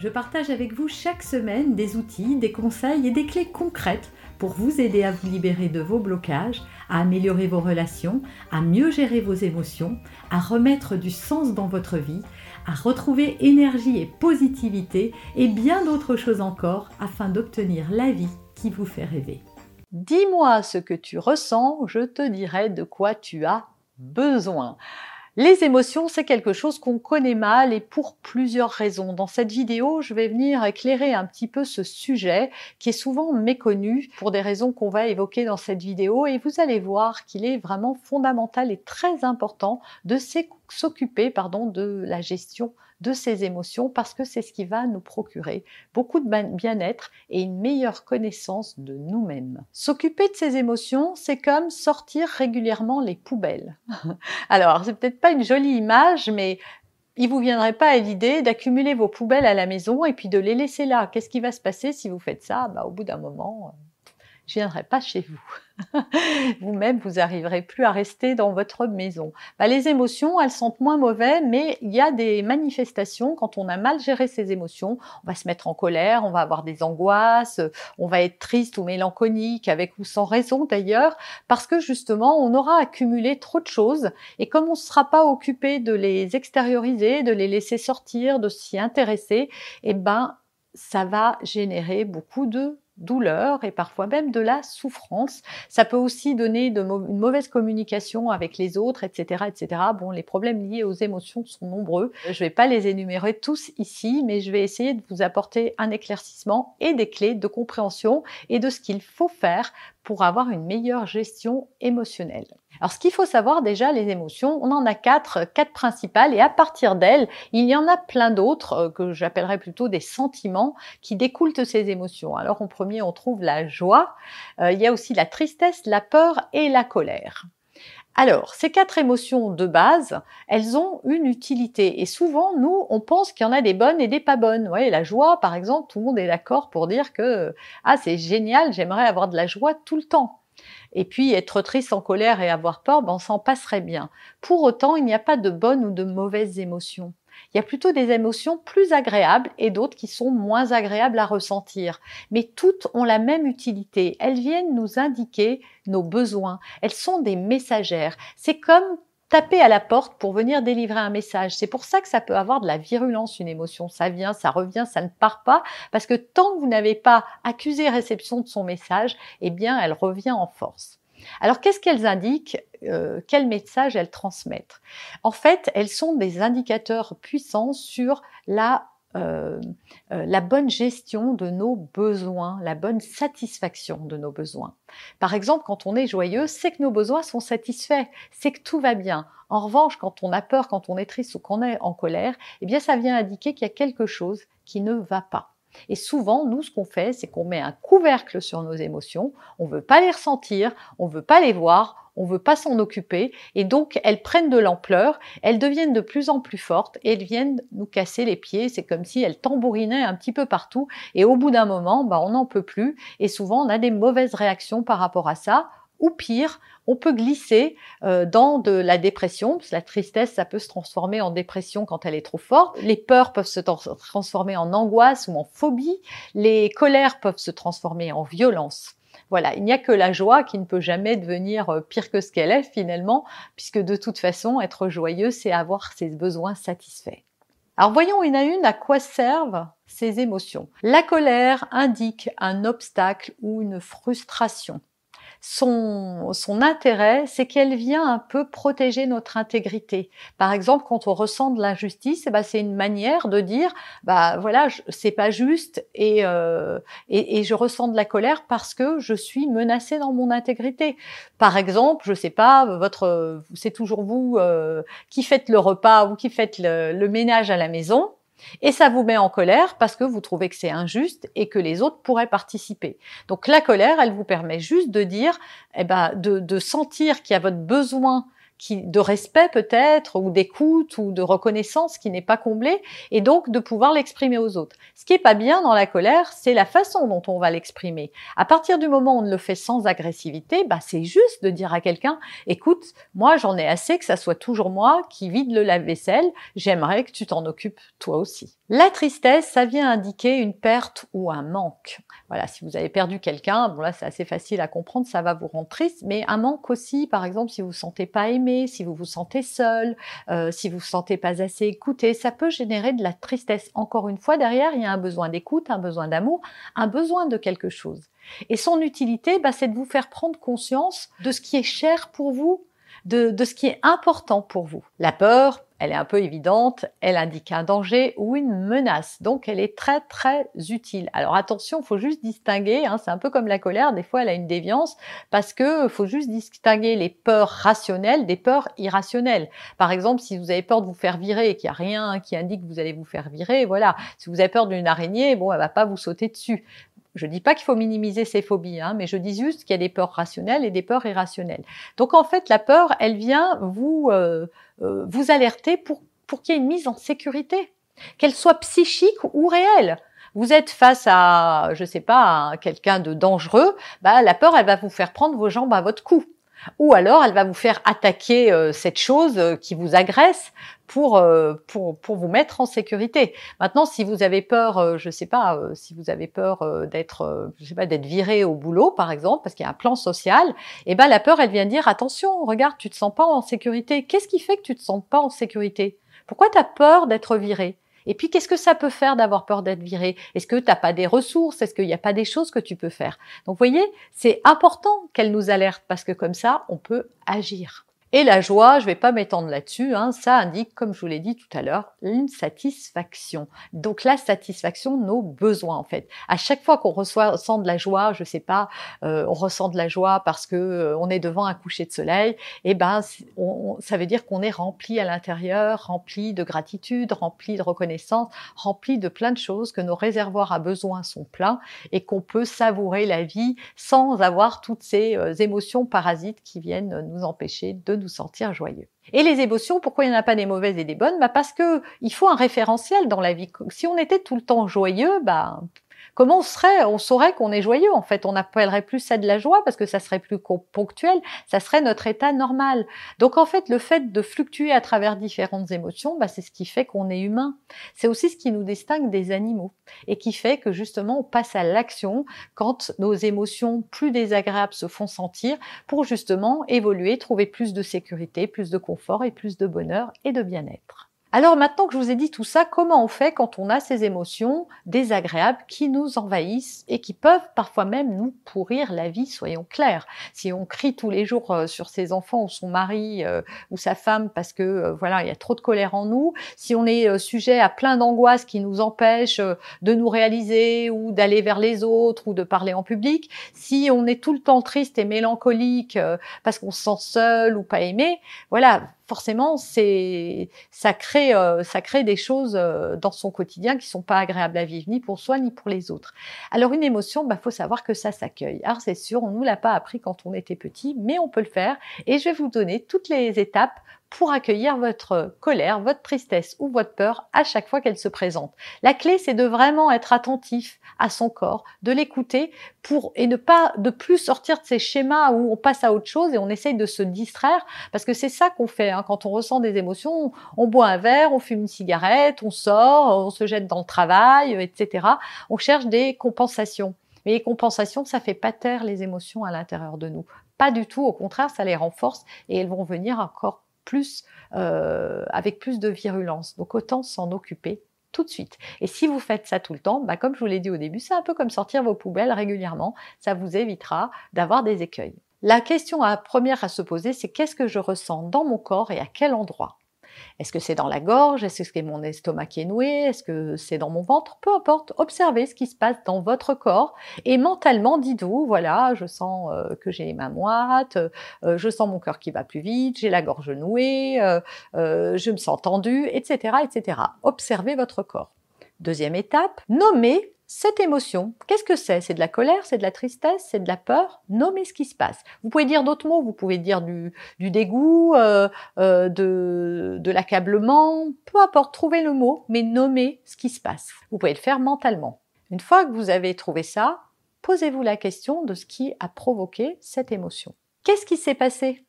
je partage avec vous chaque semaine des outils, des conseils et des clés concrètes pour vous aider à vous libérer de vos blocages, à améliorer vos relations, à mieux gérer vos émotions, à remettre du sens dans votre vie, à retrouver énergie et positivité et bien d'autres choses encore afin d'obtenir la vie qui vous fait rêver. Dis-moi ce que tu ressens, je te dirai de quoi tu as besoin. Les émotions, c'est quelque chose qu'on connaît mal et pour plusieurs raisons. Dans cette vidéo, je vais venir éclairer un petit peu ce sujet qui est souvent méconnu pour des raisons qu'on va évoquer dans cette vidéo et vous allez voir qu'il est vraiment fondamental et très important de s'occuper de la gestion de ces émotions parce que c'est ce qui va nous procurer beaucoup de bien-être et une meilleure connaissance de nous-mêmes. S'occuper de ces émotions, c'est comme sortir régulièrement les poubelles. Alors, c'est peut-être pas une jolie image, mais il vous viendrait pas à l'idée d'accumuler vos poubelles à la maison et puis de les laisser là. Qu'est-ce qui va se passer si vous faites ça? Bah, Au bout d'un moment, je viendrai pas chez vous. Vous-même, vous n'arriverez plus à rester dans votre maison. Bah, les émotions, elles sentent moins mauvais, mais il y a des manifestations quand on a mal géré ses émotions. On va se mettre en colère, on va avoir des angoisses, on va être triste ou mélancolique, avec ou sans raison d'ailleurs, parce que justement, on aura accumulé trop de choses. Et comme on ne sera pas occupé de les extérioriser, de les laisser sortir, de s'y intéresser, eh ben, ça va générer beaucoup de douleur et parfois même de la souffrance. Ça peut aussi donner une mauvaise communication avec les autres, etc., etc. Bon, les problèmes liés aux émotions sont nombreux. Je ne vais pas les énumérer tous ici, mais je vais essayer de vous apporter un éclaircissement et des clés de compréhension et de ce qu'il faut faire pour avoir une meilleure gestion émotionnelle. Alors ce qu'il faut savoir déjà, les émotions, on en a quatre, quatre principales et à partir d'elles, il y en a plein d'autres euh, que j'appellerais plutôt des sentiments qui découlent de ces émotions. Alors en premier, on trouve la joie, euh, il y a aussi la tristesse, la peur et la colère. Alors, ces quatre émotions de base, elles ont une utilité. Et souvent, nous, on pense qu'il y en a des bonnes et des pas bonnes. Vous voyez, la joie, par exemple, tout le monde est d'accord pour dire que, ah, c'est génial, j'aimerais avoir de la joie tout le temps. Et puis, être triste, en colère et avoir peur, ben, on s'en passerait bien. Pour autant, il n'y a pas de bonnes ou de mauvaises émotions. Il y a plutôt des émotions plus agréables et d'autres qui sont moins agréables à ressentir. Mais toutes ont la même utilité. Elles viennent nous indiquer nos besoins. Elles sont des messagères. C'est comme taper à la porte pour venir délivrer un message. C'est pour ça que ça peut avoir de la virulence, une émotion. Ça vient, ça revient, ça ne part pas, parce que tant que vous n'avez pas accusé réception de son message, eh bien, elle revient en force. Alors qu'est-ce qu'elles indiquent euh, Quel message elles transmettent? En fait, elles sont des indicateurs puissants sur la euh, euh, la bonne gestion de nos besoins, la bonne satisfaction de nos besoins. Par exemple, quand on est joyeux, c'est que nos besoins sont satisfaits, c'est que tout va bien. En revanche, quand on a peur, quand on est triste ou qu'on est en colère, eh bien ça vient indiquer qu'il y a quelque chose qui ne va pas. Et souvent, nous, ce qu'on fait, c'est qu'on met un couvercle sur nos émotions, on ne veut pas les ressentir, on ne veut pas les voir, on ne veut pas s'en occuper, et donc elles prennent de l'ampleur, elles deviennent de plus en plus fortes, elles viennent nous casser les pieds, c'est comme si elles tambourinaient un petit peu partout, et au bout d'un moment, bah, on n'en peut plus, et souvent on a des mauvaises réactions par rapport à ça, ou pire, on peut glisser euh, dans de la dépression, la tristesse, ça peut se transformer en dépression quand elle est trop forte, les peurs peuvent se transformer en angoisse ou en phobie, les colères peuvent se transformer en violence. Voilà, il n'y a que la joie qui ne peut jamais devenir euh, pire que ce qu'elle est finalement, puisque de toute façon, être joyeux, c'est avoir ses besoins satisfaits. Alors voyons une à une à quoi servent ces émotions. La colère indique un obstacle ou une frustration son, son intérêt, c'est qu'elle vient un peu protéger notre intégrité. Par exemple, quand on ressent de l'injustice, eh ben, c'est une manière de dire, bah voilà, c'est pas juste et, euh, et, je ressens de la colère parce que je suis menacée dans mon intégrité. Par exemple, je sais pas, votre, c'est toujours vous euh, qui faites le repas ou qui faites le ménage à la maison. Et ça vous met en colère parce que vous trouvez que c'est injuste et que les autres pourraient participer. Donc la colère, elle vous permet juste de dire, eh ben, de, de sentir qu'il y a votre besoin de respect peut-être, ou d'écoute, ou de reconnaissance qui n'est pas comblé, et donc de pouvoir l'exprimer aux autres. Ce qui est pas bien dans la colère, c'est la façon dont on va l'exprimer. À partir du moment où on le fait sans agressivité, bah c'est juste de dire à quelqu'un, écoute, moi j'en ai assez que ça soit toujours moi qui vide le lave-vaisselle, j'aimerais que tu t'en occupes toi aussi. La tristesse, ça vient indiquer une perte ou un manque. Voilà, si vous avez perdu quelqu'un, bon là c'est assez facile à comprendre, ça va vous rendre triste, mais un manque aussi, par exemple, si vous vous sentez pas aimé, si vous vous sentez seul, euh, si vous vous sentez pas assez écouté, ça peut générer de la tristesse. Encore une fois, derrière, il y a un besoin d'écoute, un besoin d'amour, un besoin de quelque chose. Et son utilité, bah, c'est de vous faire prendre conscience de ce qui est cher pour vous, de, de ce qui est important pour vous. La peur, elle est un peu évidente, elle indique un danger ou une menace. Donc elle est très très utile. Alors attention, faut juste distinguer, hein, c'est un peu comme la colère, des fois elle a une déviance, parce que faut juste distinguer les peurs rationnelles des peurs irrationnelles. Par exemple, si vous avez peur de vous faire virer et qu'il n'y a rien qui indique que vous allez vous faire virer, voilà. Si vous avez peur d'une araignée, bon, elle va pas vous sauter dessus. Je dis pas qu'il faut minimiser ces phobies, hein, mais je dis juste qu'il y a des peurs rationnelles et des peurs irrationnelles. Donc en fait, la peur, elle vient vous euh, euh, vous alerter pour pour qu'il y ait une mise en sécurité, qu'elle soit psychique ou réelle. Vous êtes face à, je sais pas, quelqu'un de dangereux, bah la peur, elle va vous faire prendre vos jambes à votre cou. Ou alors, elle va vous faire attaquer euh, cette chose euh, qui vous agresse pour, euh, pour, pour vous mettre en sécurité. Maintenant, si vous avez peur, je sais pas, si vous avez peur d'être, je sais pas, d'être viré au boulot, par exemple, parce qu'il y a un plan social, eh ben la peur, elle vient dire attention, regarde, tu te sens pas en sécurité. Qu'est-ce qui fait que tu te sens pas en sécurité? Pourquoi tu as peur d'être viré? Et puis, qu'est-ce que ça peut faire d'avoir peur d'être viré? Est-ce que tu n'as pas des ressources? Est-ce qu'il n'y a pas des choses que tu peux faire? Donc, vous voyez, c'est important qu'elle nous alerte parce que comme ça, on peut agir. Et la joie, je vais pas m'étendre là-dessus, hein, ça indique, comme je vous l'ai dit tout à l'heure, une satisfaction. Donc la satisfaction, nos besoins en fait. À chaque fois qu'on ressent de la joie, je sais pas, euh, on ressent de la joie parce que euh, on est devant un coucher de soleil, et eh ben ça veut dire qu'on est rempli à l'intérieur, rempli de gratitude, rempli de reconnaissance, rempli de plein de choses, que nos réservoirs à besoins sont pleins et qu'on peut savourer la vie sans avoir toutes ces euh, émotions parasites qui viennent nous empêcher de nous sentir joyeux. Et les émotions, pourquoi il n'y en a pas des mauvaises et des bonnes? Bah Parce que il faut un référentiel dans la vie. Si on était tout le temps joyeux, bah comment on serait, on saurait qu'on est joyeux. En fait, on n'appellerait plus ça de la joie parce que ça serait plus ponctuel, ça serait notre état normal. Donc en fait, le fait de fluctuer à travers différentes émotions, bah, c'est ce qui fait qu'on est humain. C'est aussi ce qui nous distingue des animaux et qui fait que justement on passe à l'action quand nos émotions plus désagréables se font sentir pour justement évoluer, trouver plus de sécurité, plus de confort et plus de bonheur et de bien-être. Alors maintenant que je vous ai dit tout ça, comment on fait quand on a ces émotions désagréables qui nous envahissent et qui peuvent parfois même nous pourrir la vie, soyons clairs. Si on crie tous les jours euh, sur ses enfants ou son mari euh, ou sa femme parce que euh, voilà, il y a trop de colère en nous, si on est sujet à plein d'angoisses qui nous empêchent de nous réaliser ou d'aller vers les autres ou de parler en public, si on est tout le temps triste et mélancolique parce qu'on se sent seul ou pas aimé, voilà, forcément, c'est ça crée euh, ça crée des choses euh, dans son quotidien qui sont pas agréables à vivre ni pour soi ni pour les autres. Alors une émotion, bah faut savoir que ça s'accueille. Alors c'est sûr, on nous l'a pas appris quand on était petit, mais on peut le faire. Et je vais vous donner toutes les étapes pour accueillir votre colère, votre tristesse ou votre peur à chaque fois qu'elle se présente. La clé, c'est de vraiment être attentif à son corps, de l'écouter pour et ne pas de plus sortir de ces schémas où on passe à autre chose et on essaye de se distraire parce que c'est ça qu'on fait hein. quand on ressent des émotions. On, boit un verre, on fume une cigarette, on sort, on se jette dans le travail, etc. On cherche des compensations. Mais les compensations, ça fait pas taire les émotions à l'intérieur de nous. Pas du tout. Au contraire, ça les renforce et elles vont venir encore plus, euh, avec plus de virulence. Donc autant s'en occuper tout de suite. Et si vous faites ça tout le temps, bah comme je vous l'ai dit au début, c'est un peu comme sortir vos poubelles régulièrement. Ça vous évitera d'avoir des écueils. La question à, première à se poser, c'est qu'est-ce que je ressens dans mon corps et à quel endroit? Est-ce que c'est dans la gorge? Est-ce que c'est mon estomac qui est noué? Est-ce que c'est dans mon ventre? Peu importe, observez ce qui se passe dans votre corps et mentalement dites-vous, voilà, je sens euh, que j'ai les mains euh, je sens mon cœur qui va plus vite, j'ai la gorge nouée, euh, je me sens tendue, etc., etc. Observez votre corps. Deuxième étape, nommer cette émotion. Qu'est-ce que c'est? C'est de la colère, c'est de la tristesse, c'est de la peur? Nommez ce qui se passe. Vous pouvez dire d'autres mots, vous pouvez dire du, dégoût, euh, euh, de, de l'accablement, peu importe, trouvez le mot, mais nommez ce qui se passe. Vous pouvez le faire mentalement. Une fois que vous avez trouvé ça, posez-vous la question de ce qui a provoqué cette émotion. Qu'est-ce qui s'est passé?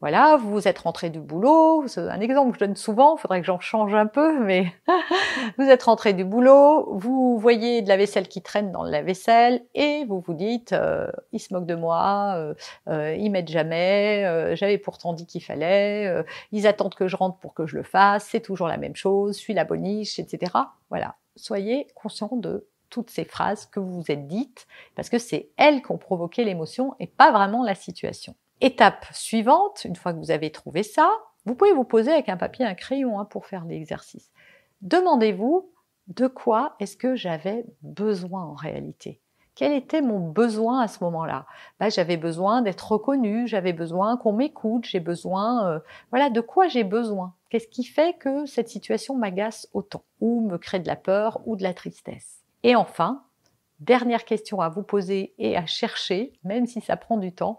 Voilà, vous êtes rentré du boulot, c'est un exemple que je donne souvent, il faudrait que j'en change un peu, mais vous êtes rentré du boulot, vous voyez de la vaisselle qui traîne dans la vaisselle et vous vous dites, euh, ils se moquent de moi, euh, euh, ils m'aident jamais, euh, j'avais pourtant dit qu'il fallait, ils attendent que je rentre pour que je le fasse, c'est toujours la même chose, je suis la boniche, etc. Voilà, soyez conscient de toutes ces phrases que vous vous êtes dites, parce que c'est elles qui ont provoqué l'émotion et pas vraiment la situation. Étape suivante, une fois que vous avez trouvé ça, vous pouvez vous poser avec un papier et un crayon hein, pour faire l'exercice. Demandez-vous de quoi est-ce que j'avais besoin en réalité? Quel était mon besoin à ce moment-là? Bah, J'avais besoin d'être reconnu, j'avais besoin qu'on m'écoute, j'ai besoin... Euh, voilà, de quoi j'ai besoin? Qu'est-ce qui fait que cette situation m'agace autant? Ou me crée de la peur ou de la tristesse? Et enfin, Dernière question à vous poser et à chercher, même si ça prend du temps,